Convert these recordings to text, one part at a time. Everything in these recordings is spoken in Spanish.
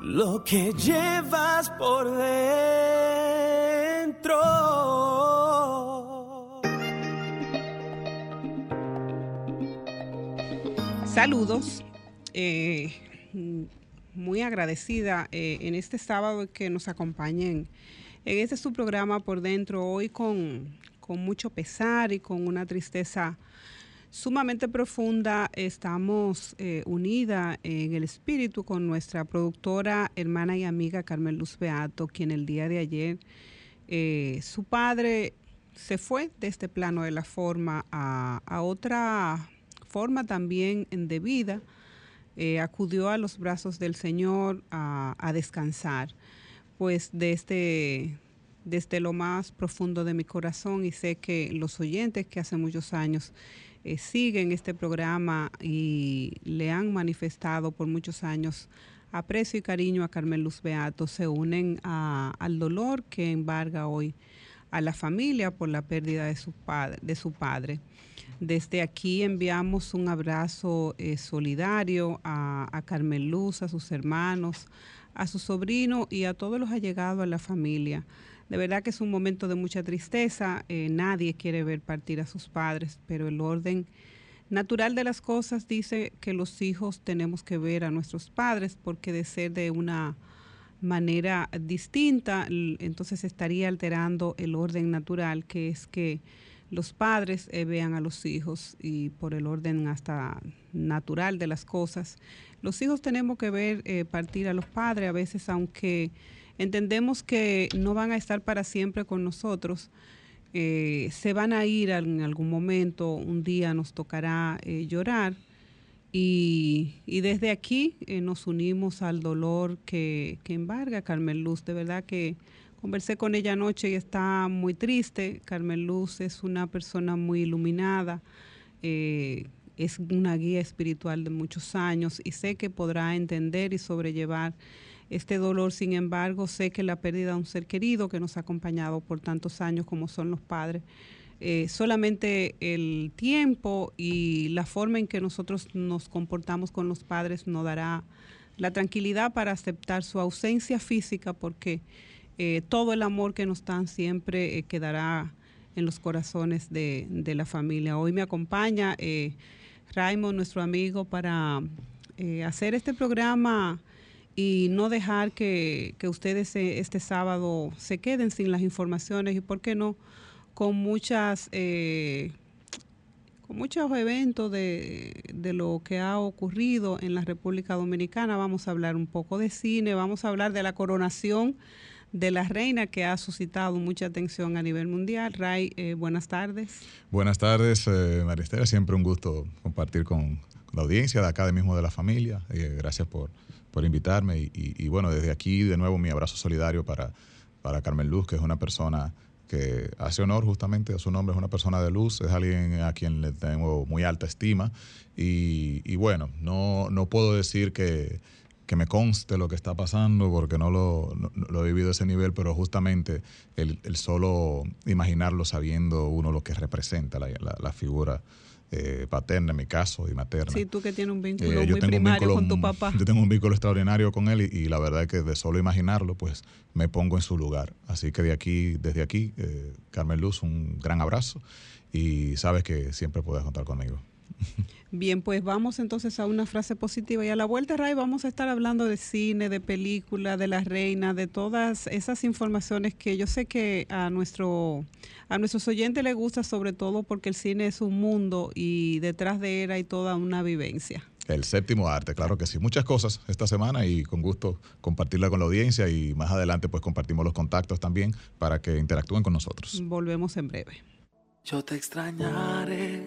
lo que llevas por dentro. Saludos. Eh, muy agradecida eh, en este sábado que nos acompañen en este su programa por dentro, hoy con, con mucho pesar y con una tristeza sumamente profunda. Estamos eh, unida en el espíritu con nuestra productora, hermana y amiga Carmen Luz Beato, quien el día de ayer, eh, su padre se fue de este plano de la forma a, otra forma también de vida. Eh, acudió a los brazos del Señor a, descansar, pues de este desde lo más profundo de mi corazón y sé que los oyentes que hace muchos años eh, siguen este programa y le han manifestado por muchos años aprecio y cariño a Carmen Luz Beato, se unen al dolor que embarga hoy a la familia por la pérdida de su padre. De su padre. Desde aquí enviamos un abrazo eh, solidario a, a Carmen Luz, a sus hermanos, a su sobrino y a todos los allegados a la familia. De verdad que es un momento de mucha tristeza. Eh, nadie quiere ver partir a sus padres, pero el orden natural de las cosas dice que los hijos tenemos que ver a nuestros padres porque de ser de una manera distinta, entonces estaría alterando el orden natural, que es que los padres eh, vean a los hijos y por el orden hasta natural de las cosas. Los hijos tenemos que ver eh, partir a los padres, a veces aunque Entendemos que no van a estar para siempre con nosotros. Eh, se van a ir en algún momento, un día nos tocará eh, llorar y, desde aquí eh, nos unimos al dolor que, que, embarga Carmen Luz. De verdad que conversé con ella anoche y está muy triste. Carmen Luz es una persona muy iluminada, es una guía espiritual de muchos años y sé que podrá entender y sobrellevar este dolor, sin embargo, sé que la pérdida de un ser querido que nos ha acompañado por tantos años como son los padres, eh, solamente el tiempo y la forma en que nosotros nos comportamos con los padres nos dará la tranquilidad para aceptar su ausencia física porque eh, todo el amor que nos dan siempre eh, quedará en los corazones de, la familia. Hoy me acompaña Raymond, nuestro amigo, para hacer este programa y no dejar que, ustedes eh, este sábado se queden sin las informaciones y, ¿por qué no?, con muchas... Eh, muchos eventos de, de, lo que ha ocurrido en la República Dominicana. Vamos a hablar un poco de cine, vamos a hablar de la coronación de la reina que ha suscitado mucha atención a nivel mundial. Ray, eh, buenas tardes. Buenas tardes, eh, Maristela. Siempre un gusto compartir con, la audiencia de acá de mismo de la familia. gracias por por invitarme. Y, bueno, desde aquí de nuevo mi abrazo solidario para, para Carmen Luz, que es una persona que hace honor justamente a su nombre, es una persona de luz, es alguien a quien le tengo muy alta estima. Y, bueno, no, no puedo decir que, que, me conste lo que está pasando porque no lo, lo he vivido a ese nivel, pero justamente el, solo imaginarlo sabiendo uno lo que representa la figura eh, paterna en mi caso y materna. Sí, tú que tienes un vínculo eh, muy primario con tu papá. Yo tengo un vínculo extraordinario con él y, la verdad es que de solo imaginarlo, pues me pongo en su lugar. Así que de aquí, desde aquí, eh, Carmen Luz, un gran abrazo y sabes que siempre puedes contar conmigo. Bien, pues vamos entonces a una frase positiva y a la vuelta, Ray, vamos a estar hablando de cine, de película, de la reina, de todas esas informaciones que yo sé que a nuestro a nuestros oyentes les gusta sobre todo porque el cine es un mundo y detrás de él hay toda una vivencia. El séptimo arte, claro que sí. Muchas cosas esta semana y con gusto compartirla con la audiencia y más adelante pues compartimos los contactos también para que interactúen con nosotros. Volvemos en breve. Yo te extrañaré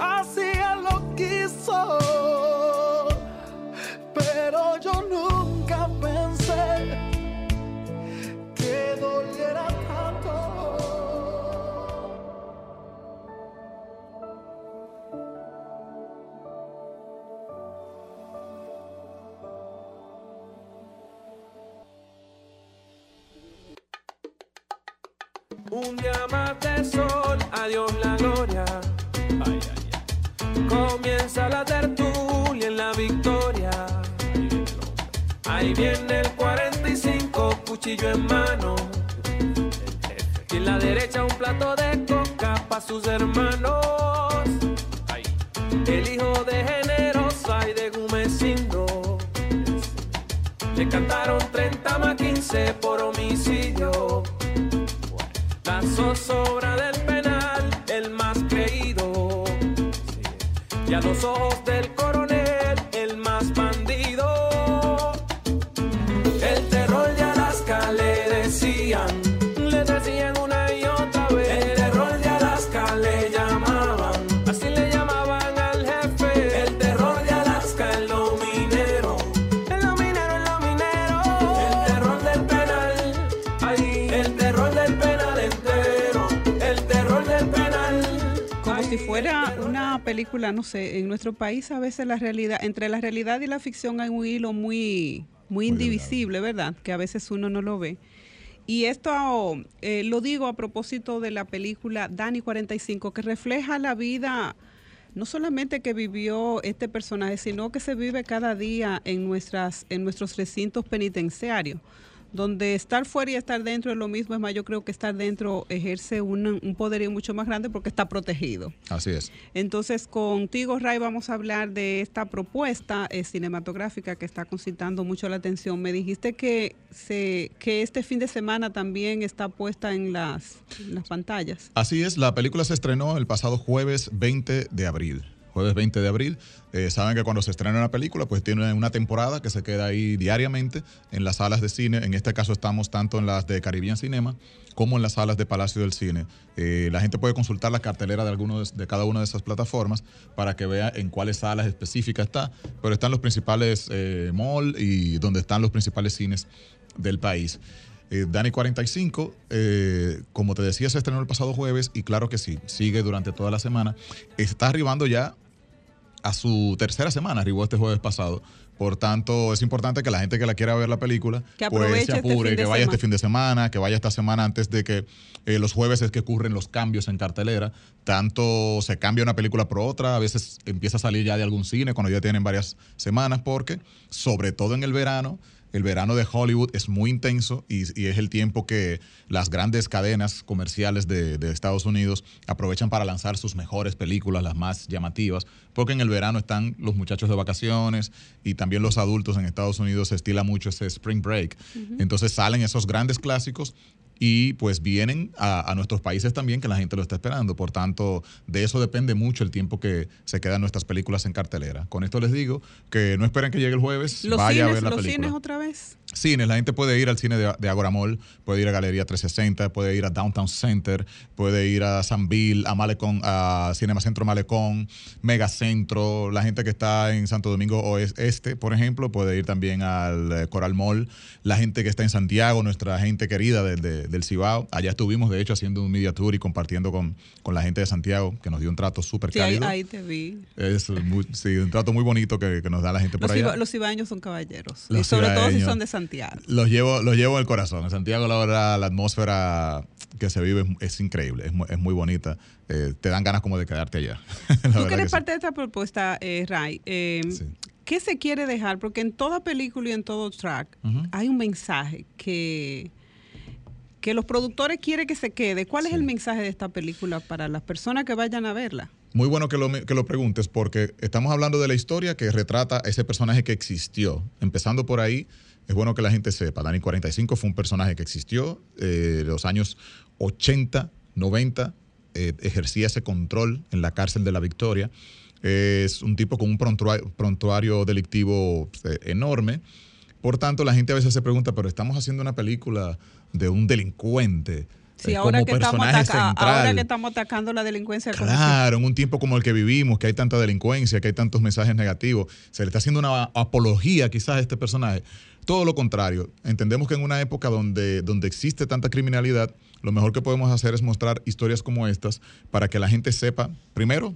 Así él lo quiso, pero yo nunca pensé que doliera tanto. Un día más de sol, adiós la gloria. Comienza la tertulia en la victoria. Ahí viene el 45, cuchillo en mano. Y en la derecha un plato de coca para sus hermanos. El hijo de Generosa y de Gumecindo. Le cantaron 30 más 15 por homicidio. La zozobra Y a los ojos del película, no sé, en nuestro país a veces la realidad, entre la realidad y la ficción hay un hilo muy, muy indivisible, ¿verdad? Que a veces uno no lo ve. Y esto eh, lo digo a propósito de la película Dani 45, que refleja la vida no solamente que vivió este personaje, sino que se vive cada día en, nuestras, en nuestros recintos penitenciarios, donde estar fuera y estar dentro es lo mismo, es más, yo creo que estar dentro ejerce un, un poderío mucho más grande porque está protegido. Así es. Entonces, contigo, Ray, vamos a hablar de esta propuesta eh, cinematográfica que está concitando mucho la atención. Me dijiste que, se, que este fin de semana también está puesta en las, en las pantallas. Así es, la película se estrenó el pasado jueves 20 de abril. Jueves 20 de abril. Eh, saben que cuando se estrena una película, pues tiene una temporada que se queda ahí diariamente en las salas de cine. En este caso estamos tanto en las de Caribbean Cinema como en las salas de Palacio del Cine. Eh, la gente puede consultar la cartelera de, algunos, de cada una de esas plataformas para que vea en cuáles salas específicas está, pero están los principales eh, mall y donde están los principales cines del país. Eh, Dani 45, eh, como te decía, se estrenó el pasado jueves y claro que sí, sigue durante toda la semana. Está arribando ya a su tercera semana, arribó este jueves pasado. Por tanto, es importante que la gente que la quiera ver la película, Que pues se este apure, que vaya este semana. fin de semana, que vaya esta semana antes de que eh, los jueves es que ocurren los cambios en cartelera. Tanto se cambia una película por otra, a veces empieza a salir ya de algún cine cuando ya tienen varias semanas, porque sobre todo en el verano, el verano de Hollywood es muy intenso y, y es el tiempo que las grandes cadenas comerciales de, de Estados Unidos aprovechan para lanzar sus mejores películas, las más llamativas, porque en el verano están los muchachos de vacaciones y también los adultos en Estados Unidos se estila mucho ese spring break. Entonces salen esos grandes clásicos y pues vienen a, a nuestros países también que la gente lo está esperando. Por tanto, de eso depende mucho el tiempo que se quedan nuestras películas en cartelera. Con esto les digo que no esperen que llegue el jueves, Los vaya a cines, ver la los película. cines otra vez. Cines, la gente puede ir al cine de, de Agora Mall, puede ir a Galería 360, puede ir a Downtown Center, puede ir a San Bill, a Malecón, a Cinema Centro Malecón, Megacentro, la gente que está en Santo Domingo Oeste, por ejemplo, puede ir también al eh, Coral Mall, la gente que está en Santiago, nuestra gente querida de- de- del Cibao, allá estuvimos de hecho haciendo un media tour y compartiendo con, con la gente de Santiago, que nos dio un trato súper Sí, ahí, cálido. ahí te vi. Es muy- sí, un trato muy bonito que, que nos da la gente por Los, allá. iba- los ibaños son caballeros. y Los sobre todo si son de Santiago. Los llevo, los llevo en el corazón. En Santiago, la verdad, la atmósfera que se vive es, es increíble, es, mu- es muy bonita. Eh, te dan ganas como de quedarte allá. Tú que que eres sí. parte de esta propuesta, eh, Ray, eh, Sí. ¿qué se quiere dejar? Porque en toda película y en todo track hay un mensaje que, que los productores quieren que se quede. ¿Cuál es el mensaje de esta película para las personas que vayan a verla? muy bueno que lo, que lo preguntes porque estamos hablando de la historia que retrata ese personaje que existió. Empezando por ahí, es bueno que la gente sepa. Dani 45 fue un personaje que existió eh, los años 80, 90, eh, ejercía ese control en la cárcel de la Victoria. Es un tipo con un prontuario, delictivo eh, enorme. Por tanto, la gente a veces se pregunta, pero estamos haciendo una película de un delincuente. Sí, ahora, que estamos ahora que estamos atacando la delincuencia. Claro, en un tiempo como el que vivimos, que hay tanta delincuencia, que hay tantos mensajes negativos, se le está haciendo una apología quizás a este personaje. Todo lo contrario, entendemos que en una época donde, donde existe tanta criminalidad, lo mejor que podemos hacer es mostrar historias como estas para que la gente sepa, primero,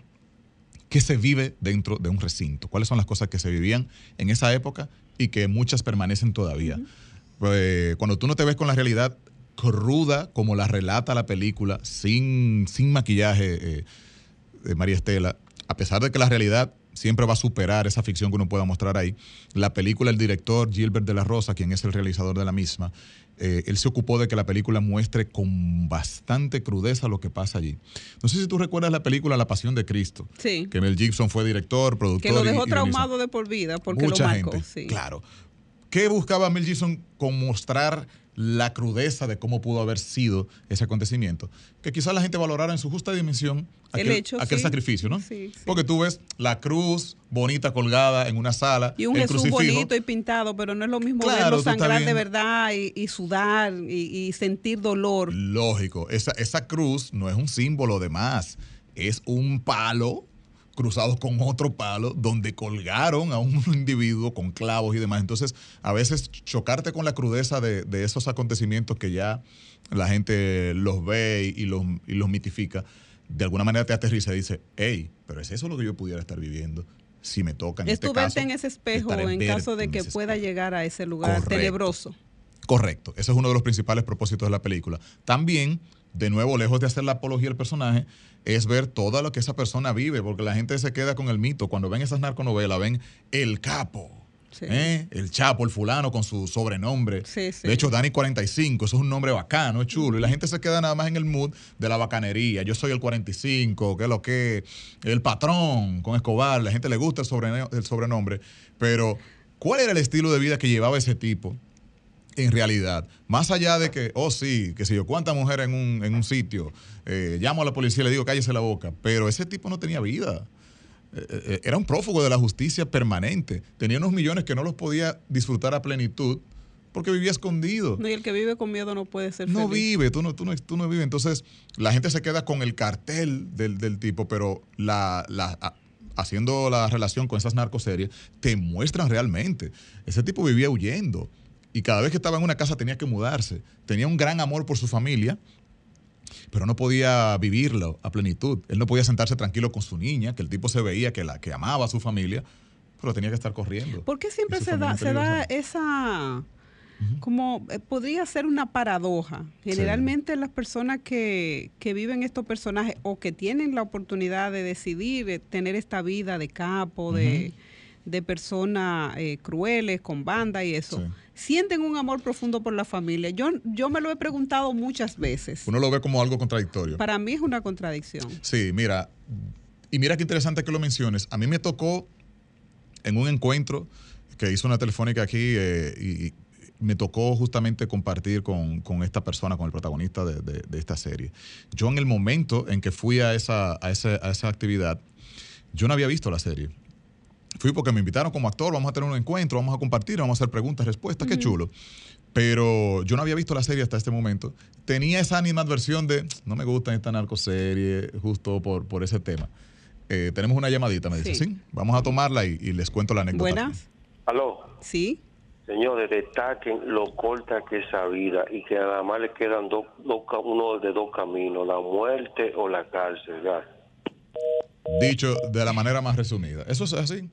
qué se vive dentro de un recinto, cuáles son las cosas que se vivían en esa época y que muchas permanecen todavía. Pues, cuando tú no te ves con la realidad cruda como la relata la película, sin, sin maquillaje eh, de María Estela, a pesar de que la realidad siempre va a superar esa ficción que uno pueda mostrar ahí. La película, el director Gilbert de la Rosa, quien es el realizador de la misma, eh, él se ocupó de que la película muestre con bastante crudeza lo que pasa allí. No sé si tú recuerdas la película La Pasión de Cristo, sí. que Mel Gibson fue director, productor. Que lo dejó traumado de por vida porque Mucha lo marcó. Gente, Claro. ¿Qué buscaba Mel Gibson con mostrar la crudeza de cómo pudo haber sido ese acontecimiento, que quizás la gente valorara en su justa dimensión aquel, hecho, aquel sacrificio, ¿no? Sí, sí. Porque tú ves la cruz bonita colgada en una sala. Y un el Jesús crucifijo. bonito y pintado, pero no es lo mismo Claro, verlo sangrar de verdad y, y sudar y, y sentir dolor. Lógico, esa, esa cruz no es un símbolo de más, es un palo cruzado con otro palo donde colgaron a un individuo con clavos y demás. Entonces, a veces chocarte con la crudeza de, de esos acontecimientos que ya la gente los ve y los, y los mitifica, de alguna manera te aterriza y dice, hey, pero es eso lo que yo pudiera estar viviendo si me toca en es este tu caso. verte en ese espejo en caso de que pueda espejo. llegar a ese lugar Correcto. tenebroso. Correcto, ese es uno de los principales propósitos de la película. También, de nuevo, lejos de hacer la apología del personaje, es ver todo lo que esa persona vive, porque la gente se queda con el mito. Cuando ven esas narconovelas, ven el capo, Sí. ¿eh? el chapo, el fulano con su sobrenombre. Sí, sí. De hecho, Dani 45, eso es un nombre bacano, es chulo. Y la gente se queda nada más en el mood de la bacanería. Yo soy el 45, que es lo que, el patrón con Escobar. La gente le gusta el sobrenombre. Pero, ¿cuál era el estilo de vida que llevaba ese tipo? En realidad. Más allá de que, oh sí, que si yo, cuántas mujeres en un, en un sitio, eh, llamo a la policía y le digo, cállese la boca. Pero ese tipo no tenía vida. Eh, eh, era un prófugo de la justicia permanente. Tenía unos millones que no los podía disfrutar a plenitud porque vivía escondido. No, y el que vive con miedo no puede ser No feliz. vive, tú no, tú, no, tú no vives. Entonces, la gente se queda con el cartel del, del tipo, pero la, la- a- haciendo la relación con esas narcoseries, te muestran realmente. Ese tipo vivía huyendo. Y cada vez que estaba en una casa tenía que mudarse. Tenía un gran amor por su familia, pero no podía vivirlo a plenitud. Él no podía sentarse tranquilo con su niña, que el tipo se veía que, la, que amaba a su familia, pero tenía que estar corriendo. ¿Por qué siempre se da, se da esa, como eh, podría ser una paradoja? Generalmente las personas que, que viven estos personajes o que tienen la oportunidad de decidir eh, tener esta vida de capo, de, de personas eh, crueles, con banda y eso, Sí. Sienten un amor profundo por la familia. Yo, yo me lo he preguntado muchas veces. Uno lo ve como algo contradictorio. Para mí es una contradicción. Sí, mira, y mira qué interesante que lo menciones. A mí me tocó en un encuentro que hizo una telefónica aquí eh, y, y me tocó justamente compartir con, con esta persona, con el protagonista de, de- de esta serie. Yo en el momento en que fui a esa, a, ese- a esa actividad, yo no había visto la serie. Fui porque me invitaron como actor, vamos a tener un encuentro, vamos a compartir, vamos a hacer preguntas, respuestas, qué chulo. Pero yo no había visto la serie hasta este momento. Tenía esa animadversión de, no me gusta esta narcoserie, justo por, por ese tema. Eh, tenemos una llamadita, me dice, Sí. vamos a tomarla y, y les cuento la anécdota. Buenas. Aló, Sí. señores, destaquen lo corta que es esa vida y que nada más le quedan dos, dos ca- uno de dos caminos, la muerte o la cárcel. ya. Dicho de la manera más resumida. Eso es así.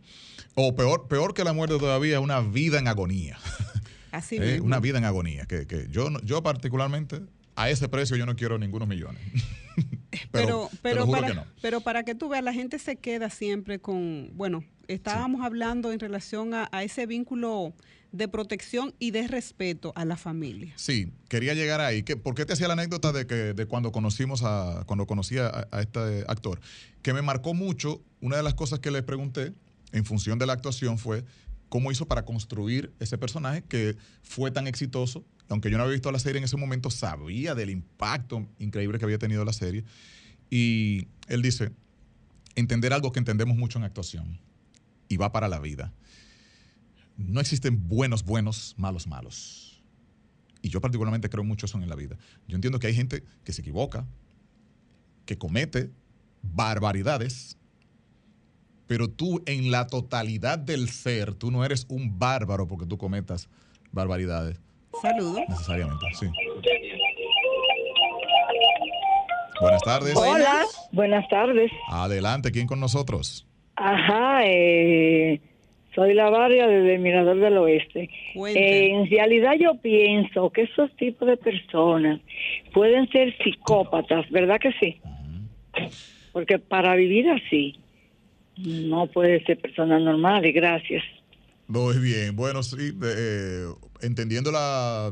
O peor, peor que la muerte todavía, una vida en agonía. Así Eh, mismo. una vida en agonía. Que, que yo, yo particularmente, a ese precio yo no quiero ningunos millones. Pero, pero, juro para, que no. pero para que tú veas, la gente se queda siempre con, bueno, estábamos hablando en relación a, a ese vínculo de protección y de respeto a la familia. Sí, quería llegar ahí. ¿Qué- ¿Por qué te hacía la anécdota de que de cuando conocimos a cuando conocí a, a este actor? Que me marcó mucho. Una de las cosas que le pregunté en función de la actuación fue cómo hizo para construir ese personaje que fue tan exitoso. Aunque yo no había visto la serie en ese momento, sabía del impacto increíble que había tenido la serie. Y él dice, entender algo que entendemos mucho en actuación y va para la vida. No existen buenos buenos, malos malos. Y yo particularmente creo mucho eso en la vida. Yo entiendo que hay gente que se equivoca, que comete barbaridades, pero tú en la totalidad del ser, tú no eres un bárbaro porque tú cometas barbaridades, Saludos. necesariamente. Sí. Buenas tardes. Hola, buenas tardes. Adelante, ¿quién con nosotros? Ajá, eh, soy la barria desde Mirador del Oeste. Eh, en realidad yo pienso que esos tipos de personas pueden ser psicópatas, ¿verdad que sí? Porque para vivir así no puede ser persona normal y gracias. Muy bien, bueno, sí, eh, entendiendo la,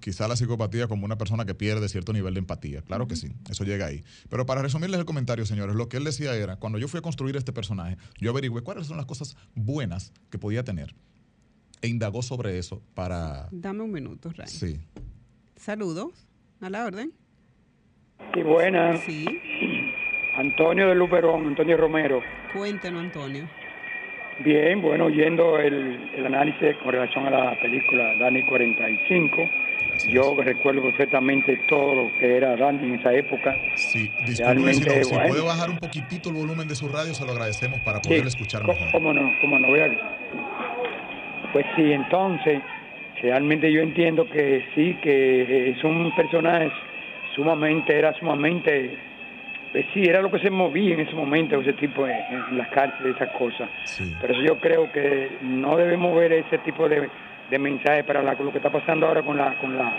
quizá la psicopatía como una persona que pierde cierto nivel de empatía, claro que sí, eso llega ahí. Pero para resumirles el comentario, señores, lo que él decía era, cuando yo fui a construir este personaje, yo averigüé cuáles son las cosas buenas que podía tener e indagó sobre eso para... Dame un minuto, Ray. Sí. Saludos. A la orden. Sí, buenas. Sí. Antonio de Luperón, Antonio Romero. Cuéntenos, Antonio. Bien, bueno, oyendo el, el análisis con relación a la película Dani 45. Yo recuerdo perfectamente todo lo que era Dani en esa época. Sí, disculpe, si, no- si puede bajar un poquitito el volumen de su radio, se lo agradecemos para Sí, poder escuchar co- mejor. Cómo no, cómo no, vea. Pues sí, entonces, realmente yo entiendo que sí, que es un personaje sumamente, era sumamente, pues sí, era lo que se movía en ese momento, ese tipo de, en las cárceles, esas cosas. Sí. Por eso yo creo que no debemos ver ese tipo de, de mensaje para la- lo que está pasando ahora con la con la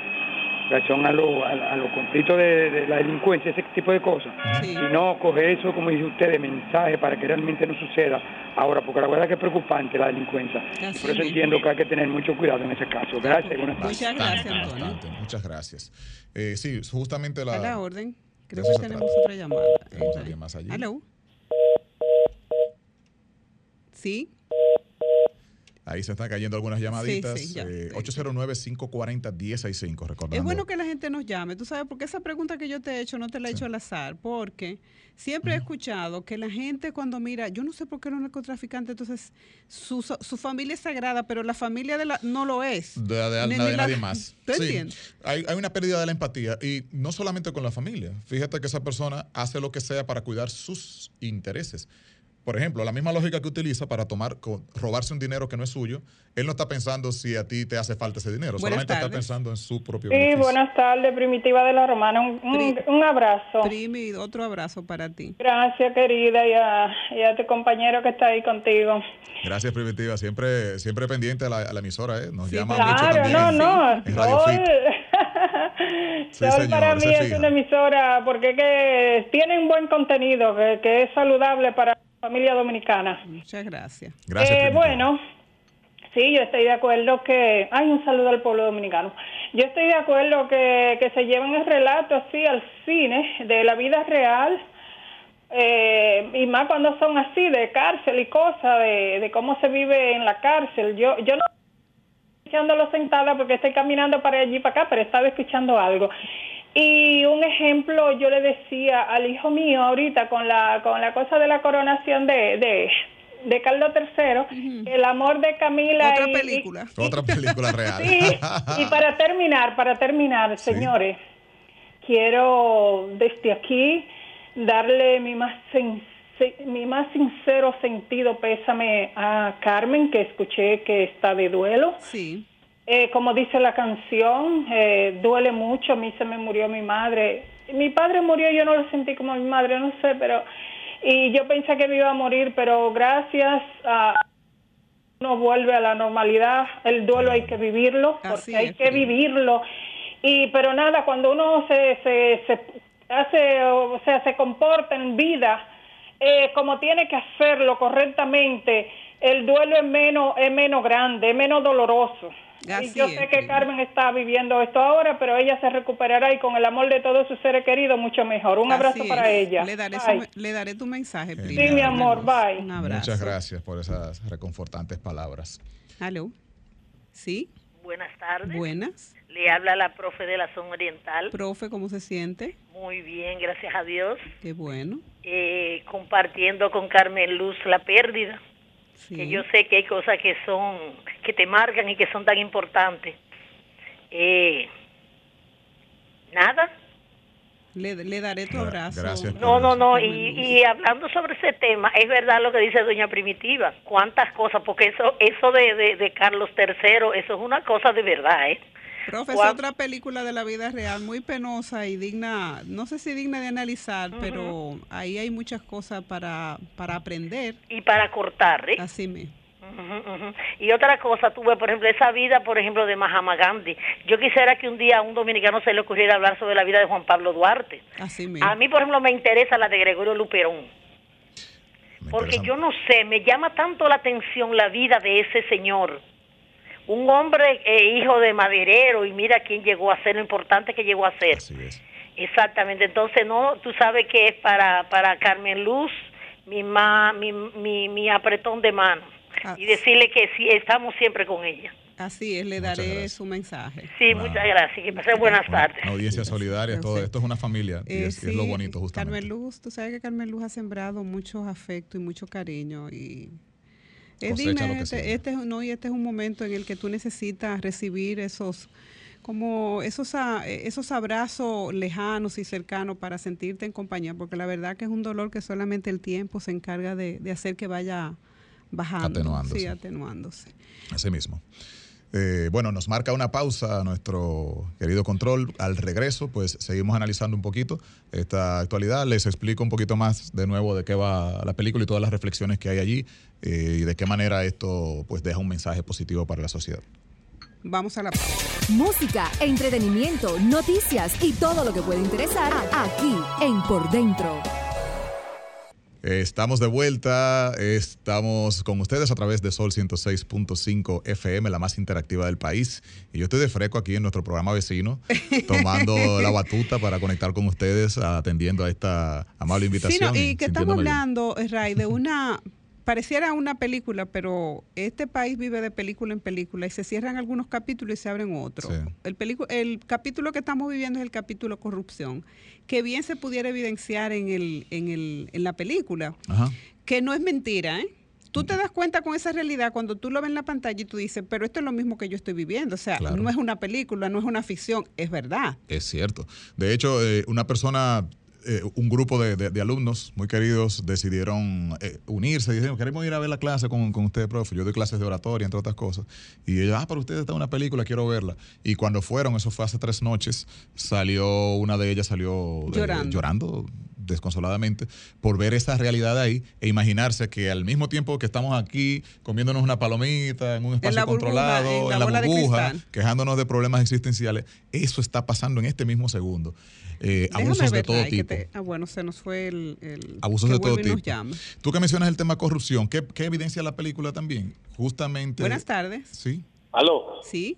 relación a, lo- a, a los conflictos de, de la delincuencia, ese tipo de cosas. Sí. Y no coger eso, como dice usted, de mensaje para que realmente no suceda ahora, porque la verdad que es preocupante la delincuencia. Así Por eso entiendo que hay que tener mucho cuidado en ese caso. Gracias. Muchas gracias, Bastante, Antonio. bastante. Muchas gracias. Eh, sí, justamente la... A la orden. Creo que tenemos otra llamada. Tenemos Eh, alguien más allí. Hello. Sí. Ahí se están cayendo algunas llamaditas. sí, ya. eh, 809-540-1065, recordando. Es bueno que la gente nos llame, tú sabes, porque esa pregunta que yo te he hecho no te la he hecho al azar, porque siempre he escuchado que la gente cuando mira, yo no sé por qué los narcotraficantes, entonces su, su familia es sagrada, pero la familia de la no lo es. De, de- Ni- de ni la- nadie más. ¿Tú Sí. entiendes? Hay, hay una pérdida de la empatía y no solamente con la familia. Fíjate que esa persona hace lo que sea para cuidar sus intereses. Por ejemplo, la misma lógica que utiliza para tomar, robarse un dinero que no es suyo, él no está pensando si a ti te hace falta ese dinero, Buenas solamente está tardes. pensando en su propio Sí, beneficio. buenas tardes, Primitiva de la Romana. Un, un- Pri- un abrazo. Primi, otro abrazo para ti. Gracias, querida, y a, y a tu compañero que está ahí contigo. Gracias, Primitiva. Siempre, siempre pendiente a la, a la emisora, ¿eh? Nos Sí, llama mucho Claro, también. no, no. en Radio Sol, Fit. Sí, Sol señor, para mí es fija. una emisora porque es que tienen buen contenido, que, que es saludable para familia dominicana. Muchas gracias. Gracias, Eh, bueno, sí, yo estoy de acuerdo que... Hay un saludo al pueblo dominicano. Yo estoy de acuerdo que, que se lleven el relato así al cine de la vida real, eh, y más cuando son así, de cárcel y cosas, de, de cómo se vive en la cárcel. Yo, yo no estoy escuchándolo sentada porque estoy caminando para allí para acá, pero estaba escuchando algo. Y un ejemplo, yo le decía al hijo mío ahorita con la, con la cosa de la coronación de, de, de Carlos III, el amor de Camila Otra y- y- película. Otra película real. Sí, y para terminar, para terminar, Sí. señores, quiero desde aquí darle mi más sinc- mi más sincero sentido pésame a Carmen, que escuché que está de duelo. Sí. Eh, como dice la canción, eh, duele mucho, a mí se me murió mi madre. Mi padre murió, yo no lo sentí como mi madre, no sé, pero... Y yo pensé que me iba a morir, pero gracias a... No vuelve a la normalidad, el duelo hay que vivirlo, Así porque hay es, que vivirlo. Y pero nada, cuando uno se, se, se hace, o sea, se comporta en vida eh, como tiene que hacerlo correctamente, el duelo es menos, es menos grande, es menos doloroso. Así y yo es, sé que prima. Carmen está viviendo esto ahora, pero ella se recuperará y con el amor de todos sus seres queridos mucho mejor. Un abrazo Así para es. ella. Le daré, su le daré tu mensaje, prima. Sí, mi amor, bye. Un abrazo. Muchas gracias por esas reconfortantes palabras. Aló. ¿Sí? Buenas tardes. Buenas. Le habla la profe de la zona oriental. Profe, ¿cómo se siente? Muy bien, gracias a Dios. Qué bueno. Eh, compartiendo con Carmen Luz la pérdida. Sí. Que yo sé que hay cosas que son, que te marcan y que son tan importantes. Eh, nada. Le, le daré tu abrazo. gracias No, no, no. Y, y hablando sobre ese tema, es verdad lo que dice Doña Primitiva. Cuántas cosas, porque eso, eso de, de, de Carlos III, eso es una cosa de verdad, ¿eh? Profe, es otra película de la vida real muy penosa y digna, no sé si digna de analizar, pero ahí hay muchas cosas para, para aprender. Y para cortar, ¿eh? Así mismo. Y otra cosa, tuve, por ejemplo, esa vida, por ejemplo, de Mahatma Gandhi. Yo quisiera que un día a un dominicano se le ocurriera hablar sobre la vida de Juan Pablo Duarte. Así mismo. A mí, por ejemplo, me interesa la de Gregorio Luperón. Me Porque yo no sé, me llama tanto la atención la vida de ese señor. Un hombre eh, hijo de maderero y mira quién llegó a ser, lo importante que llegó a ser. Así es. Exactamente, entonces no, tú sabes que es para, para Carmen Luz mi, ma, mi, mi, mi apretón de mano Ah. y decirle que sí, estamos siempre con ella. Así es, le Muchas daré gracias. su mensaje. Sí, Wow. muchas gracias, que pasen buenas tardes. una audiencia solidaria, todo esto es una familia y Eh, es, y es lo bonito justamente. Carmen Luz, tú sabes que Carmen Luz ha sembrado mucho afecto y mucho cariño y es Cosecha digna, lo que este, este es- no, y este es un momento en el que tú necesitas recibir esos como esos a- esos abrazos lejanos y cercanos para sentirte en compañía, porque la verdad que es un dolor que solamente el tiempo se encarga de, de hacer que vaya bajando, Atenuándose. sí, atenuándose. Así mismo. Eh, bueno, nos marca una pausa nuestro querido control. Al regreso, pues seguimos analizando un poquito esta actualidad. Les explico un poquito más de nuevo de qué va la película y todas las reflexiones que hay allí eh, y de qué manera esto pues deja un mensaje positivo para la sociedad. Vamos a la pausa. Música, entretenimiento, noticias y todo lo que puede interesar aquí en Por Dentro. Eh, Estamos de vuelta, estamos con ustedes a través de Sol 106.5 FM, la más interactiva del país. Y yo estoy de freco aquí en nuestro programa vecino, tomando la batuta para conectar con ustedes, atendiendo a esta amable Sí, invitación. no, y que estamos hablando, eh, Ray, de una, pareciera una película, pero este país vive de película en película y se cierran algunos capítulos y se abren otros. Sí. El, el capítulo que estamos viviendo es el capítulo corrupción, que bien se pudiera evidenciar en, el, en, el, en la película, Ajá. que no es mentira, ¿eh? Tú te das cuenta con esa realidad cuando tú lo ves en la pantalla y tú dices, pero esto es lo mismo que yo estoy viviendo. O sea, Claro. no es una película, no es una ficción, es verdad. Es cierto. De hecho, eh, una persona, eh, un grupo de, de- de alumnos muy queridos decidieron eh, unirse y dijeron, queremos ir a ver la clase con, con usted, profe. Yo doy clases de oratoria, entre otras cosas. Y ellos, ah, pero usted está en una película, quiero verla. Y cuando fueron, eso fue hace tres noches, salió, una de ellas salió eh, Llorando. llorando desconsoladamente por ver esa realidad ahí e imaginarse que al mismo tiempo que estamos aquí comiéndonos una palomita en un espacio la burbuja, controlado, en la en la de burbuja, cristal. quejándonos de problemas existenciales, eso está pasando en este mismo segundo. Eh, abusos de ver, todo Ray, que tipo. te- ah, bueno, se nos fue el... el Abusos que de todo tipo. Tú que mencionas el tema corrupción, ¿qué, qué evidencia la película también? Justamente. Buenas tardes. Sí. Aló. Sí.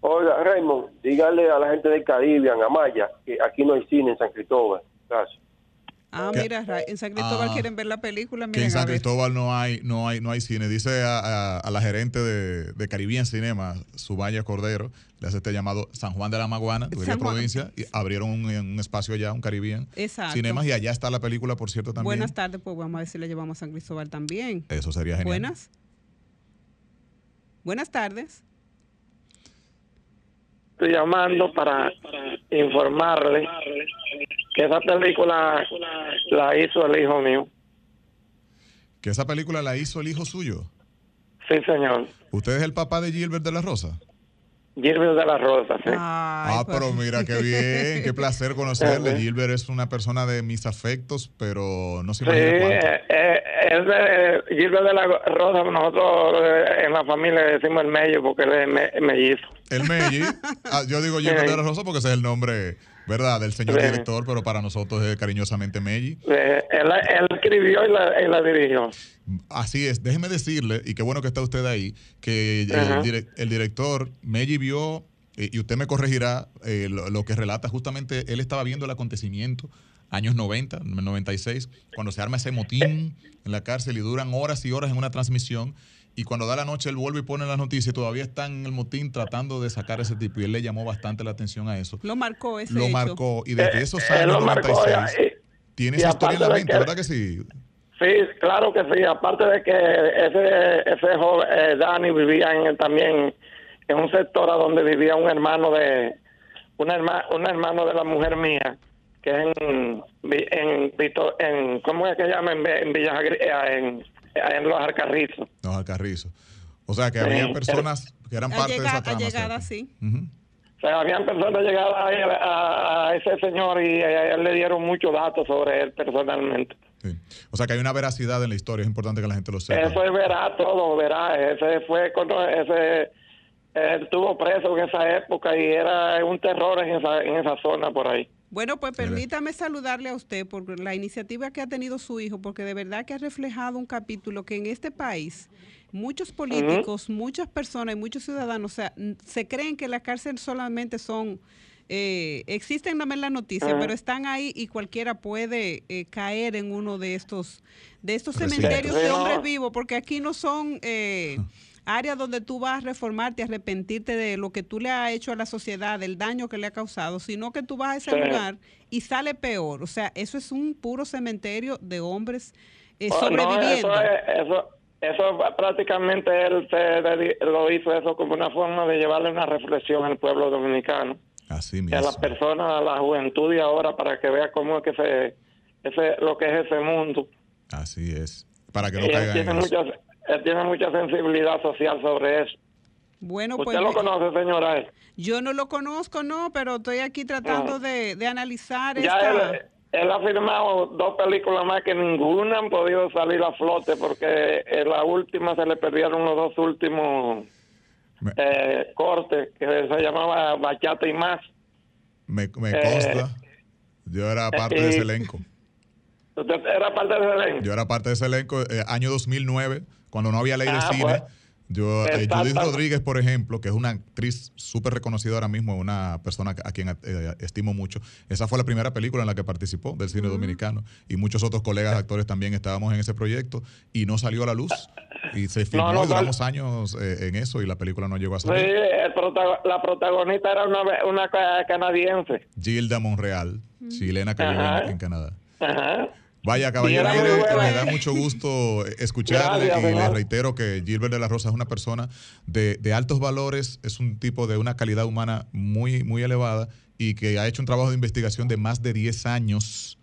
Oiga, Raymond, dígale a la gente de Caribbean, a Maya, que aquí no hay cine en San Cristóbal. Gracias. Ah, Que- mira, en San Cristóbal Ah, quieren ver la película. Que miren, en San. Cristóbal no hay, no hay, no hay cine. Dice a, a- a la gerente de, de Caribbean Cinema, Subaya Cordero, le hace este llamado San Juan de la Maguana, de Juan. provincia, y abrieron un, un espacio allá, un Caribbean Exacto. Cinemas, y allá está la película, por cierto, también. Buenas tardes, pues vamos a ver si le llevamos a San Cristóbal también. Eso sería genial. Buenas. Buenas tardes. Estoy llamando para informarle que esa película la hizo el hijo mío. Que esa película la hizo el hijo suyo. Sí, señor. ¿Usted es el papá de Gilbert de la Rosa? Gilbert de la Rosa, sí. ah, pero mira qué bien, qué placer conocerle. Gilbert es una persona de mis afectos, pero no se Sí, imagina cuánto. eh, eh, es de Gilbert de la Rosa, nosotros eh, en la familia le decimos el mello porque él es me- mellizo. El Melli, ah, yo digo Gilbert de la Rosa porque ese es el nombre ¿Verdad? Del señor Sí. director, pero para nosotros es cariñosamente. Eh, él, él escribió y la, y la dirigió. Así es, déjeme decirle, y qué bueno que está usted ahí, que el, dire- el director Meji vio, eh, y usted me corregirá, eh, lo, lo que relata justamente, él estaba viendo el acontecimiento, años 90, 96, cuando se arma ese motín en la cárcel y duran horas y horas en una transmisión, y cuando da la noche él vuelve y pone las noticias y todavía están en el motín tratando de sacar a ese tipo, y él le llamó bastante la atención a eso. Lo marcó ese Lo hecho. marcó, y desde Eh, esos él años lo marcó, 96, eh, tiene y esa historia en la mente, que- ¿verdad que sí? Sí, claro que sí. Aparte de que ese, ese joven, eh, Dani vivía en, también en un sector a donde vivía un hermano de un, herma, un hermano de la mujer mía, que es en, en, en ¿cómo es que se llama? En, en Villa Agri- eh, en, en Los Alcarrizos. No, al carrizo. O sea, que Sí, había personas que eran parte de esa trama. allegada, ¿cierto? sí. Ujú. O sea, habían personas llegadas a, a- a ese señor y a él le dieron muchos datos sobre él personalmente. O sea, que hay una veracidad en la historia, es importante que la gente lo sepa. Eso es verá todo, verá. Ese fue cuando ese él estuvo preso en esa época y era un terror en esa, en esa zona por ahí. Bueno, pues permítame saludarle a usted por la iniciativa que ha tenido su hijo, porque de verdad que ha reflejado un capítulo que en este país muchos políticos, muchas personas y muchos ciudadanos, o sea, se creen que las cárceles solamente son, eh, existen nada más en la noticia, pero están ahí y cualquiera puede eh, caer en uno de estos, de estos cementerios Sí, de hombres vivos, porque aquí no son eh, áreas donde tú vas a reformarte, a arrepentirte de lo que tú le has hecho a la sociedad, del daño que le ha causado, sino que tú vas a ese Sí. lugar y sale peor. O sea, eso es un puro cementerio de hombres eh, Oh, no, sobreviviendo. eso, es- eso, eso prácticamente él se lo hizo eso como una forma de llevarle una reflexión al pueblo dominicano. Así Y a mismo. las personas, a la juventud y ahora para que vea cómo es que se, ese, lo que es ese mundo. Así es. Para que no caigan tiene, en eso. Él tiene mucha sensibilidad social sobre eso. Bueno, ¿Usted pues lo conoce, señora? yo no lo conozco, no, pero estoy aquí tratando de, de analizar Ya esta... él, él ha firmado dos películas más que ninguna han podido salir a flote porque en la última se le perdieron los dos últimos eh, cortes que se llamaba Bachata y más. Me, me Eh, consta. Yo era parte de y- ese elenco. Usted era parte de ese elenco. Yo era parte de ese elenco, eh, año 2009, cuando no había ley de Ah, cine. pues. Yo, eh. Judith Rodríguez, por ejemplo, que es una actriz súper reconocida ahora mismo, una persona a quien eh, estimo mucho. Esa fue la primera película en la que participó del cine dominicano. Y muchos otros colegas actores también estábamos en ese proyecto y no salió a la luz. Y se filmó no, y no. duramos años eh, en eso y la película no llegó a Sí, salir. el protago- la protagonista era una, una ca- canadiense. Gilda Monreal, chilena que vive en, en Canadá. Ajá. Vaya, caballero, Y mire, me da mucho gusto escucharle Gracias, y le reitero que Gilbert de la Rosa es una persona de, de altos valores, es un tipo de una calidad humana muy, muy elevada y que ha hecho un trabajo de investigación de más de 10 años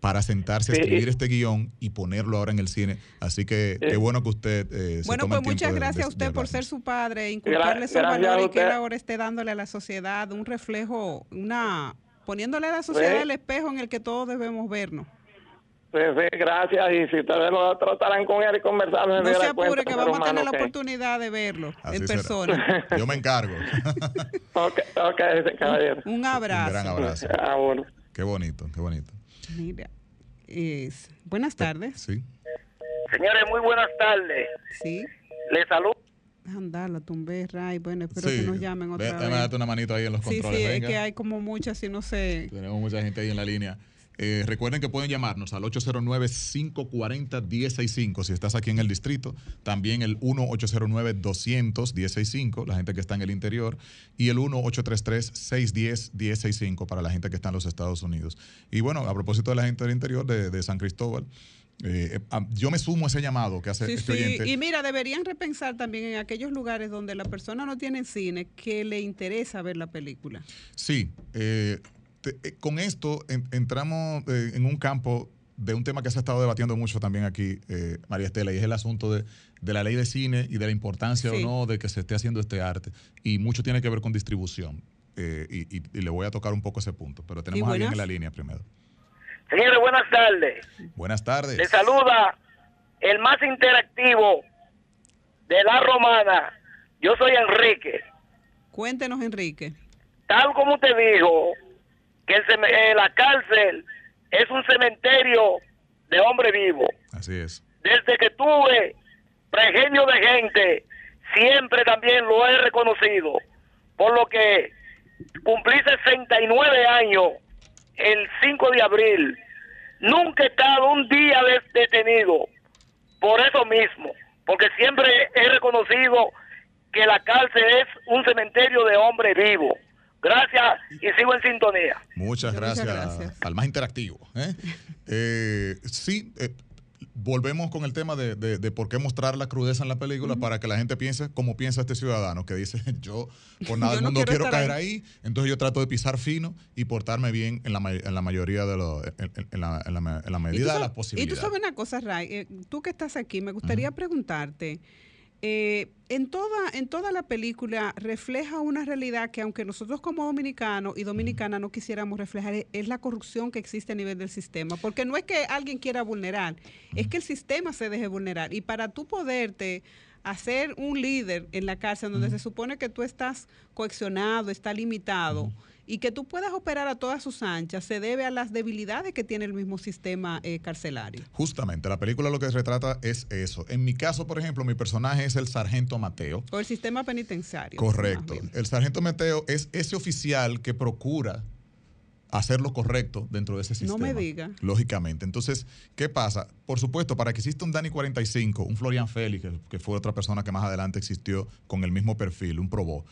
para sentarse a Sí, y- escribir este guion y ponerlo ahora en el cine. Así que qué bueno que usted eh, se Bueno, toma pues el muchas de- gracias de- a usted por ser su padre, inculcarle esos valores que él ahora esté dándole a la sociedad, un reflejo, una poniéndole a la sociedad Sí. el espejo en el que todos debemos vernos. Sí, sí, gracias. Y si ustedes lo tratarán con él y conversar, No se apure cuenta, que vamos a tener la que- oportunidad de verlo Así en será. persona. Yo me encargo. Ok, ok, caballero. Un abrazo. Un gran abrazo. Ah, bueno. Qué bonito, qué bonito. Mira, es- buenas tardes. Sí. Señores, muy buenas tardes. Sí. Les saludo. Anda, la tumbé, Ray. Bueno, espero Sí. que nos llamen otra vez. darte una manito ahí en los Sí, controles. sí, es venga. que hay como muchas y no sé. Tenemos mucha gente ahí en la línea. Eh, recuerden que pueden llamarnos al 809-540-165 si estás aquí en el distrito. También el 1-809-200-165, la gente que está en el interior. Y el 1-833-610-165 para la gente que está en los Estados Unidos. Y bueno, a propósito de la gente del interior de, de San Cristóbal, eh, eh, ah, yo me sumo a ese llamado que hace Sí, este sí. Y mira, deberían repensar también en aquellos lugares donde la persona no tiene cine que le interesa ver la película. Sí, eh, te- eh, con esto en- entramos eh, en un campo de un tema que se ha estado debatiendo mucho también aquí, eh, María Estela, y es el asunto de, de la ley de cine y de la importancia Sí. o no de que se esté haciendo este arte. Y mucho tiene que ver con distribución. eh, y, y- y le voy a tocar un poco ese punto, pero tenemos a alguien en la línea primero. Señores, buenas tardes. Buenas tardes. Les saluda el más interactivo de la romana. Yo soy Enrique. Cuéntenos, Enrique. Tal como usted dijo, que el eh, la cárcel es un cementerio de hombre vivo. Así es. Desde que tuve pregenio de gente, siempre también lo he reconocido. Por lo que cumplí 69 años el 5 de abril. Nunca he estado un día de- detenido por eso mismo, porque siempre he reconocido que la cárcel es un cementerio de hombre vivo. Gracias y sigo en sintonía. Muchas gracias, gracias. al más interactivo. ¿eh? Eh, sí, eh, volvemos con el tema de, de- de por qué mostrar la crudeza en la película para que la gente piense como piensa este ciudadano, que dice, yo por nada Yo del no mundo quiero caer ahí". ahí. entonces yo trato de pisar fino y portarme bien en la, ma- en la mayoría de los, en, la, en la en medida de sabes- las Y tú posibilidades. sabes una cosa, Ray, eh, tú que estás aquí, me gustaría preguntarte, eh, en, toda, en toda la película refleja una realidad que aunque nosotros como dominicanos y dominicanas no quisiéramos reflejar, es, es la corrupción que existe a nivel del sistema. Porque no es que alguien quiera vulnerar, es que el sistema se deje vulnerar. Y para tú poderte hacer un líder en la cárcel donde se supone que tú estás coaccionado, está limitado, y que tú puedas operar a todas sus anchas, se debe a las debilidades que tiene el mismo sistema eh, carcelario. Justamente, la película lo que retrata es eso. En mi caso, por ejemplo, mi personaje es el sargento Mateo. O el sistema penitenciario. Correcto. El sargento Mateo es ese oficial que procura hacer lo correcto dentro de ese No sistema. me diga. Lógicamente. Entonces, ¿qué pasa? Por supuesto, para que exista un Dani 45, un Florian Félix, que, que fue otra persona que más adelante existió con el mismo perfil, un probó,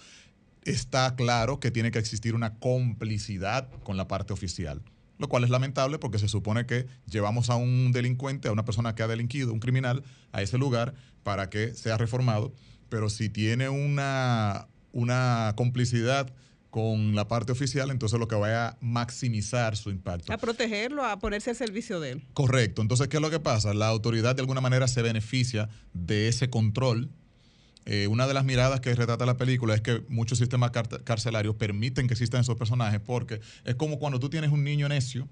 está claro que tiene que existir una complicidad con la parte oficial. Lo cual es lamentable porque se supone que llevamos a un delincuente, a una persona que ha delinquido, un criminal, a ese lugar para que sea reformado. Pero si tiene una, una complicidad con la parte oficial, entonces lo que va a maximizar su impacto. A protegerlo, a ponerse al servicio de él. Correcto. Entonces, ¿qué es lo que pasa? La autoridad de alguna manera se beneficia de ese control. Eh, una de las miradas que retrata la película es que muchos sistemas car- carcelarios permiten que existan esos personajes porque es como cuando tú tienes un niño necio,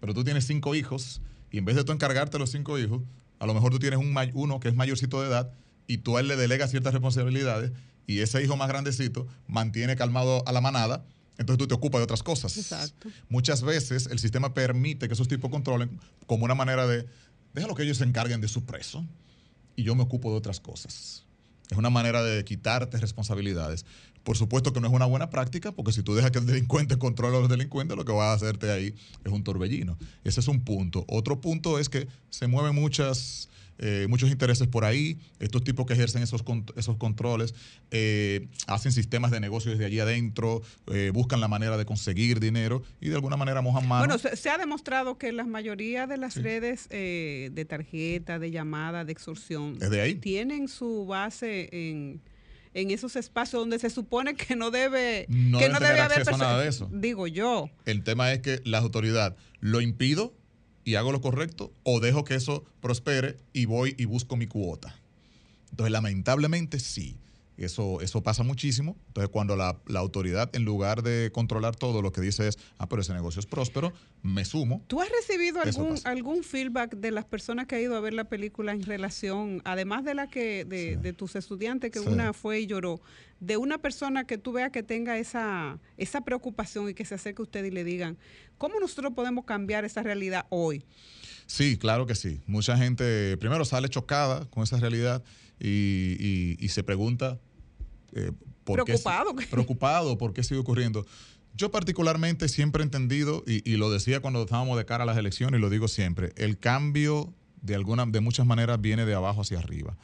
pero tú tienes cinco hijos y en vez de tú encargarte los cinco hijos, a lo mejor tú tienes un uno que es mayorcito de edad y tú a él le delegas ciertas responsabilidades y ese hijo más grandecito mantiene calmado a la manada, entonces tú te ocupas de otras cosas. Exacto. Muchas veces el sistema permite que esos tipos controlen como una manera de, déjalo que ellos se encarguen de su preso y yo me ocupo de otras cosas. Es una manera de quitarte responsabilidades. Por supuesto que no es una buena práctica, porque si tú dejas que el delincuente controle a los delincuentes, lo que va a hacerte ahí es un torbellino. Ese es un punto. Otro punto es que se mueven muchas, eh, muchos intereses por ahí. Estos tipos que ejercen esos, esos controles eh, hacen sistemas de negocios desde allí adentro, eh, buscan la manera de conseguir dinero y de alguna manera mojan manos. Bueno, se, se ha demostrado que la mayoría de las redes de tarjeta, de llamada, de extorsión, ¿Es de ahí? tienen su base en, en esos espacios donde se supone que no debe, No que no debe haber acceso a perso- nada de eso. Digo yo. El tema es que la autoridad lo impido y hago lo correcto o dejo que eso prospere y voy y busco mi cuota. Entonces, lamentablemente sí. Eso, eso pasa muchísimo. Entonces, cuando la, la autoridad, en lugar de controlar todo, lo que dice es, ah, pero ese negocio es próspero, me sumo. ¿Tú has recibido algún, algún feedback de las personas que han ido a ver la película en relación, además de la que de, de tus estudiantes, que Sí. una fue y lloró, de una persona que tú veas que tenga esa, esa preocupación y que se acerque a usted y le digan, ¿cómo nosotros podemos cambiar esa realidad hoy? Sí, claro que sí. Mucha gente primero sale chocada con esa realidad y, y- y se pregunta eh, por qué Preocupado. si- preocupado por qué sigue ocurriendo. Yo particularmente siempre he entendido, y, y lo decía cuando estábamos de cara a las elecciones, y lo digo siempre, el cambio de, alguna, de muchas maneras viene de abajo hacia arriba.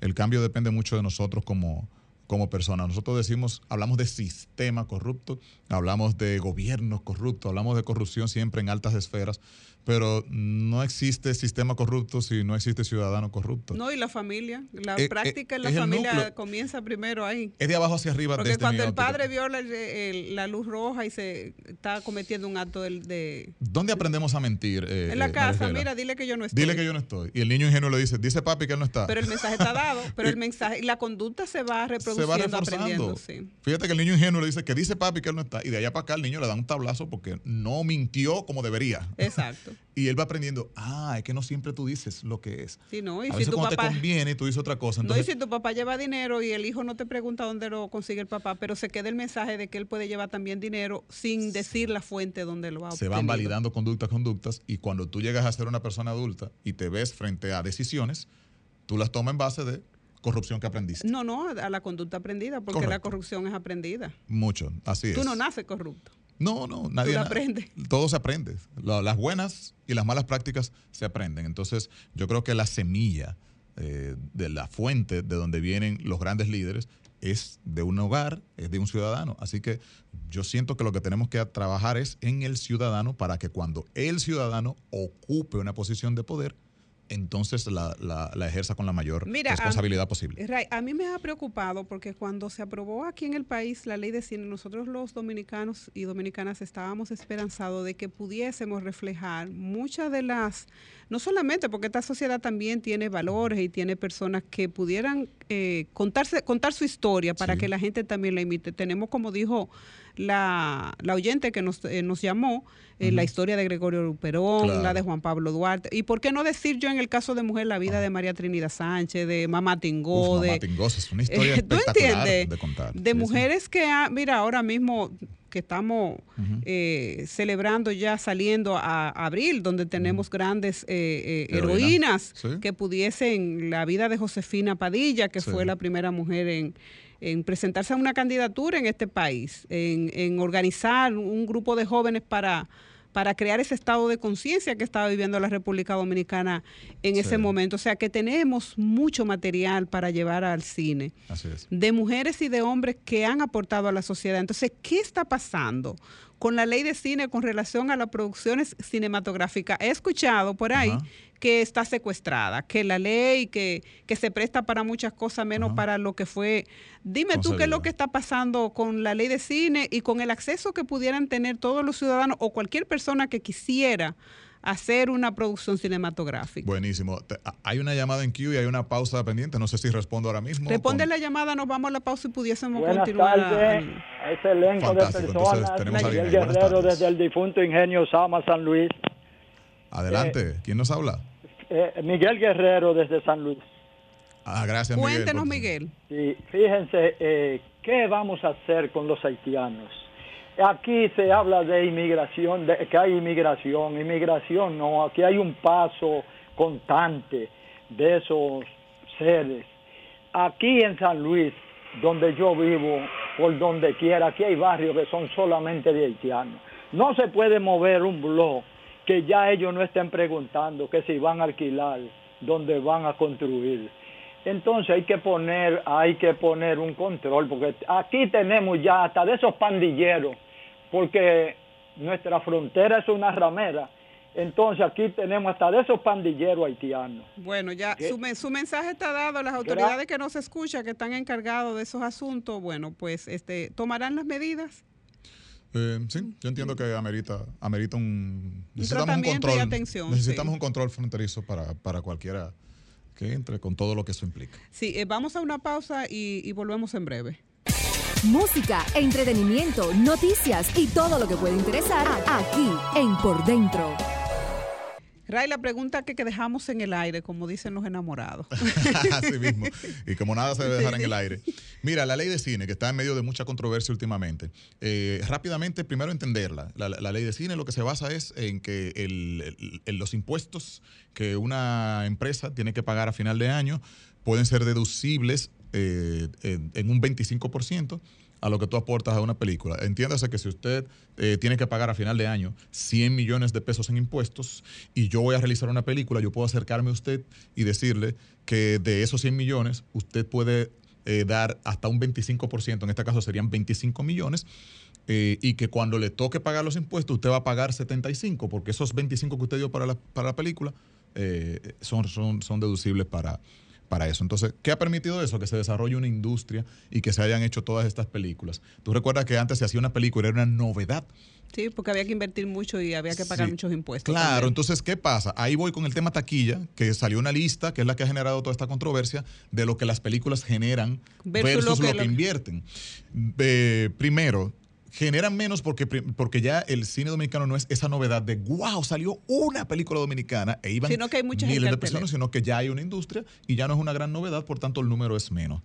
El cambio depende mucho de nosotros como, como personas. Nosotros decimos, hablamos de sistema corrupto, hablamos de gobiernos corruptos, hablamos de corrupción siempre en altas esferas, pero no existe sistema corrupto si no existe ciudadano corrupto. No, y la familia, la Eh, eh, práctica en la familia núcleo. comienza primero ahí. Es de abajo hacia arriba. Porque desde cuando el óptica. padre viola el- el- la luz roja y se está cometiendo un acto del- de, ¿Dónde aprendemos a mentir? eh, en la casa, mira, dile que yo no estoy. Dile que yo no estoy. Y el niño ingenuo le dice, dice papi que él no está. Pero el mensaje está dado, pero el mensaje y la conducta se va a reproducir se va reforzando. aprendiendo, sí. Fíjate que el niño ingenuo le dice que dice papi que él no está. Y de allá para acá el niño le da un tablazo porque no mintió como debería. Exacto. Y él va aprendiendo, ah, es que no siempre tú dices lo que es. Sí, no, y a si tu cuando papá- te conviene tú dices otra cosa. No, y Entonces, si tu papá lleva dinero y el hijo no te pregunta dónde lo consigue el papá, pero se queda el mensaje de que él puede llevar también dinero sin decir la fuente donde lo va a se van validando conductas, conductas, y cuando tú llegas a ser una persona adulta y te ves frente a decisiones, tú las tomas en base de corrupción que aprendiste. No, no, a la conducta aprendida, porque la corrupción es aprendida. Mucho, así Tú es. no naces corrupto. No, no, nadie. aprendes. Todo se aprende. La- las buenas y las malas prácticas se aprenden. Entonces, yo creo que la semilla eh, de la fuente de donde vienen los grandes líderes es de un hogar, es de un ciudadano. Así que yo siento que lo que tenemos que trabajar es en el ciudadano para que cuando el ciudadano ocupe una posición de poder, entonces la, la- la ejerza con la mayor Mira, a- responsabilidad posible. Ray, a mí me ha preocupado porque cuando se aprobó aquí en el país la ley de cine, nosotros los dominicanos y dominicanas estábamos esperanzados de que pudiésemos reflejar muchas de las, no solamente porque esta sociedad también tiene valores y tiene personas que pudieran eh, contarse, contar su historia para que la gente también la imite. Tenemos, como dijo la, la oyente que nos, eh, nos llamó, eh, la historia de Gregorio Luperón, Claro. la de Juan Pablo Duarte. Y por qué no decir yo en el caso de mujer la vida de María Trinidad Sánchez, de Mamá Tingó, Uf, de... Mamá Tingosa es una historia ¿tú entiendes? de contar. de Sí, sí. mujeres que, ha- mira, ahora mismo que estamos eh, celebrando ya saliendo a abril, donde tenemos grandes eh, eh, Heroína. heroínas Sí. que pudiesen, la vida de Josefina Padilla, que Sí. fue la primera mujer en, en presentarse a una candidatura en este país, en, en organizar un grupo de jóvenes para para crear ese estado de conciencia que estaba viviendo la República Dominicana en ese momento. O sea que tenemos mucho material para llevar al cine Así es. de mujeres y de hombres que han aportado a la sociedad. Entonces, ¿qué está pasando con la ley de cine con relación a las producciones cinematográficas? He escuchado por ahí que está secuestrada, que la ley, que, que se presta para muchas cosas, menos para lo que fue. Dime tú qué es lo que está pasando con la ley de cine y con el acceso que pudieran tener todos los ciudadanos o cualquier persona que quisiera hacer una producción cinematográfica. Buenísimo. Hay una llamada en queue y hay una pausa pendiente. No sé si respondo ahora mismo. Responde con- la llamada, nos vamos a la pausa y pudiésemos Buenas continuar. a- tardes a ese elenco Fantástico. de Entonces, personas. Miguel Guerrero desde el difunto Ingenio Sama San Luis. Adelante. ¿Quién nos habla? Eh, Miguel Guerrero desde San Luis. Ah, gracias, Miguel. Cuéntenos, por- Miguel. Sí, fíjense, eh, ¿qué vamos a hacer con los haitianos? Aquí se habla de inmigración, de que hay inmigración. Inmigración no, aquí hay un paso constante de esos seres. Aquí en San Luis, donde yo vivo, por donde quiera, aquí hay barrios que son solamente de haitianos. No se puede mover un blog que ya ellos no estén preguntando que si van a alquilar, dónde van a construir. Entonces hay que poner, hay que poner un control, porque aquí tenemos ya hasta de esos pandilleros, porque nuestra frontera es una ramera. Entonces aquí tenemos hasta de esos pandilleros haitianos. Bueno, ya su, me- su mensaje está dado. Las autoridades que nos escuchan, que están encargados de esos asuntos, bueno, pues este tomarán las medidas. Eh, sí, yo entiendo que amerita, amerita un... Necesitamos un control. atención, necesitamos sí. un control fronterizo para, para cualquiera que entre con todo lo que eso implica. Sí, eh, vamos a una pausa y, y volvemos en breve. Música, entretenimiento, noticias y todo lo que puede interesar aquí en Por Dentro. Ray, la pregunta que, que dejamos en el aire, como dicen los enamorados. Así mismo. Y como nada se debe dejar en el aire. Mira, la ley de cine, que está en medio de mucha controversia últimamente. eh, rápidamente, primero entenderla. La, ley de cine lo que se basa es en que el- los impuestos que una empresa tiene que pagar a final de año pueden ser deducibles eh, en, en un 25% a lo que tú aportas a una película. Entiéndase que si usted eh, tiene que pagar a final de año 100 millones de pesos en impuestos y yo voy a realizar una película, yo puedo acercarme a usted y decirle que de esos 100 millones usted puede eh, dar hasta un 25%, en este caso serían 25 millones, eh, y que cuando le toque pagar los impuestos usted va a pagar 75, porque esos 25 que usted dio para la, para la película son, son, son deducibles para, para eso. Entonces, ¿qué ha permitido eso? Que se desarrolle una industria y que se hayan hecho todas estas películas. Tú recuerdas que antes se hacía una película, era una novedad. Sí, porque había que invertir mucho y había que pagar Sí. muchos impuestos. Claro, también. entonces, ¿qué pasa? Ahí voy con el tema taquilla, que salió una lista, que es la que ha generado toda esta controversia, de lo que las películas generan Versus versus, lo lo que que, lo- invierten. Eh, primero, generan menos porque, porque ya el cine dominicano no es esa novedad de, wow, salió una película dominicana e iban Sino que hay mucha gente miles de personas, sino que ya hay una industria y ya no es una gran novedad, por tanto el número es menos.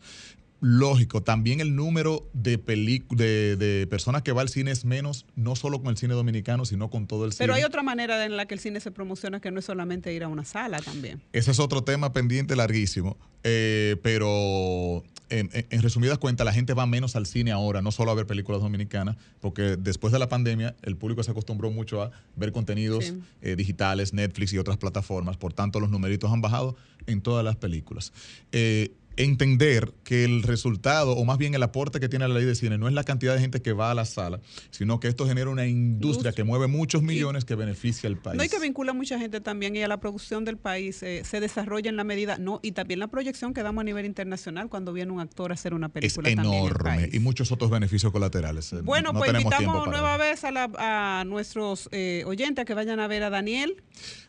Lógico, también el número de, de, de personas que va al cine es menos, no solo con el cine dominicano, sino con todo el cine. Pero hay otra manera en la que el cine se promociona que no es solamente ir a una sala también. Ese es otro tema pendiente larguísimo. Eh, pero en, en- en resumidas cuentas, la gente va menos al cine ahora, no solo a ver películas dominicanas, porque después de la pandemia el público se acostumbró mucho a ver contenidos Sí. eh, digitales, Netflix y otras plataformas. Por tanto, los numeritos han bajado en todas las películas. Eh, entender que el resultado, o más bien el aporte que tiene la ley de cine, no es la cantidad de gente que va a la sala, sino que esto genera una industria que mueve muchos millones que beneficia al país. No hay que vincula a mucha gente también y a la producción del país eh, se desarrolla en la medida, no, y también la proyección que damos a nivel internacional cuando viene un actor a hacer una es película en el enorme país. y muchos otros beneficios colaterales. Eh, Bueno, no pues invitamos nueva vez a, la- a nuestros eh, oyentes a que vayan a ver a Daniel.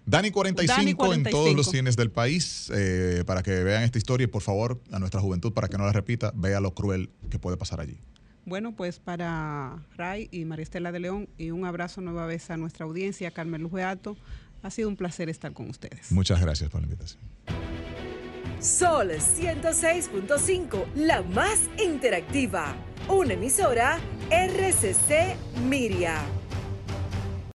Dani 45, Dani en todos 45. los cines del país eh, para que vean esta historia y por favor a nuestra juventud para que no la repita, vea lo cruel que puede pasar allí. Bueno, pues para Ray y María Estela de León y un abrazo nueva vez a nuestra audiencia, Carmen Luz Beato. Ha sido un placer estar con ustedes. Muchas gracias por la invitación. Sol 106.5, la más interactiva. Una emisora RCC Miria.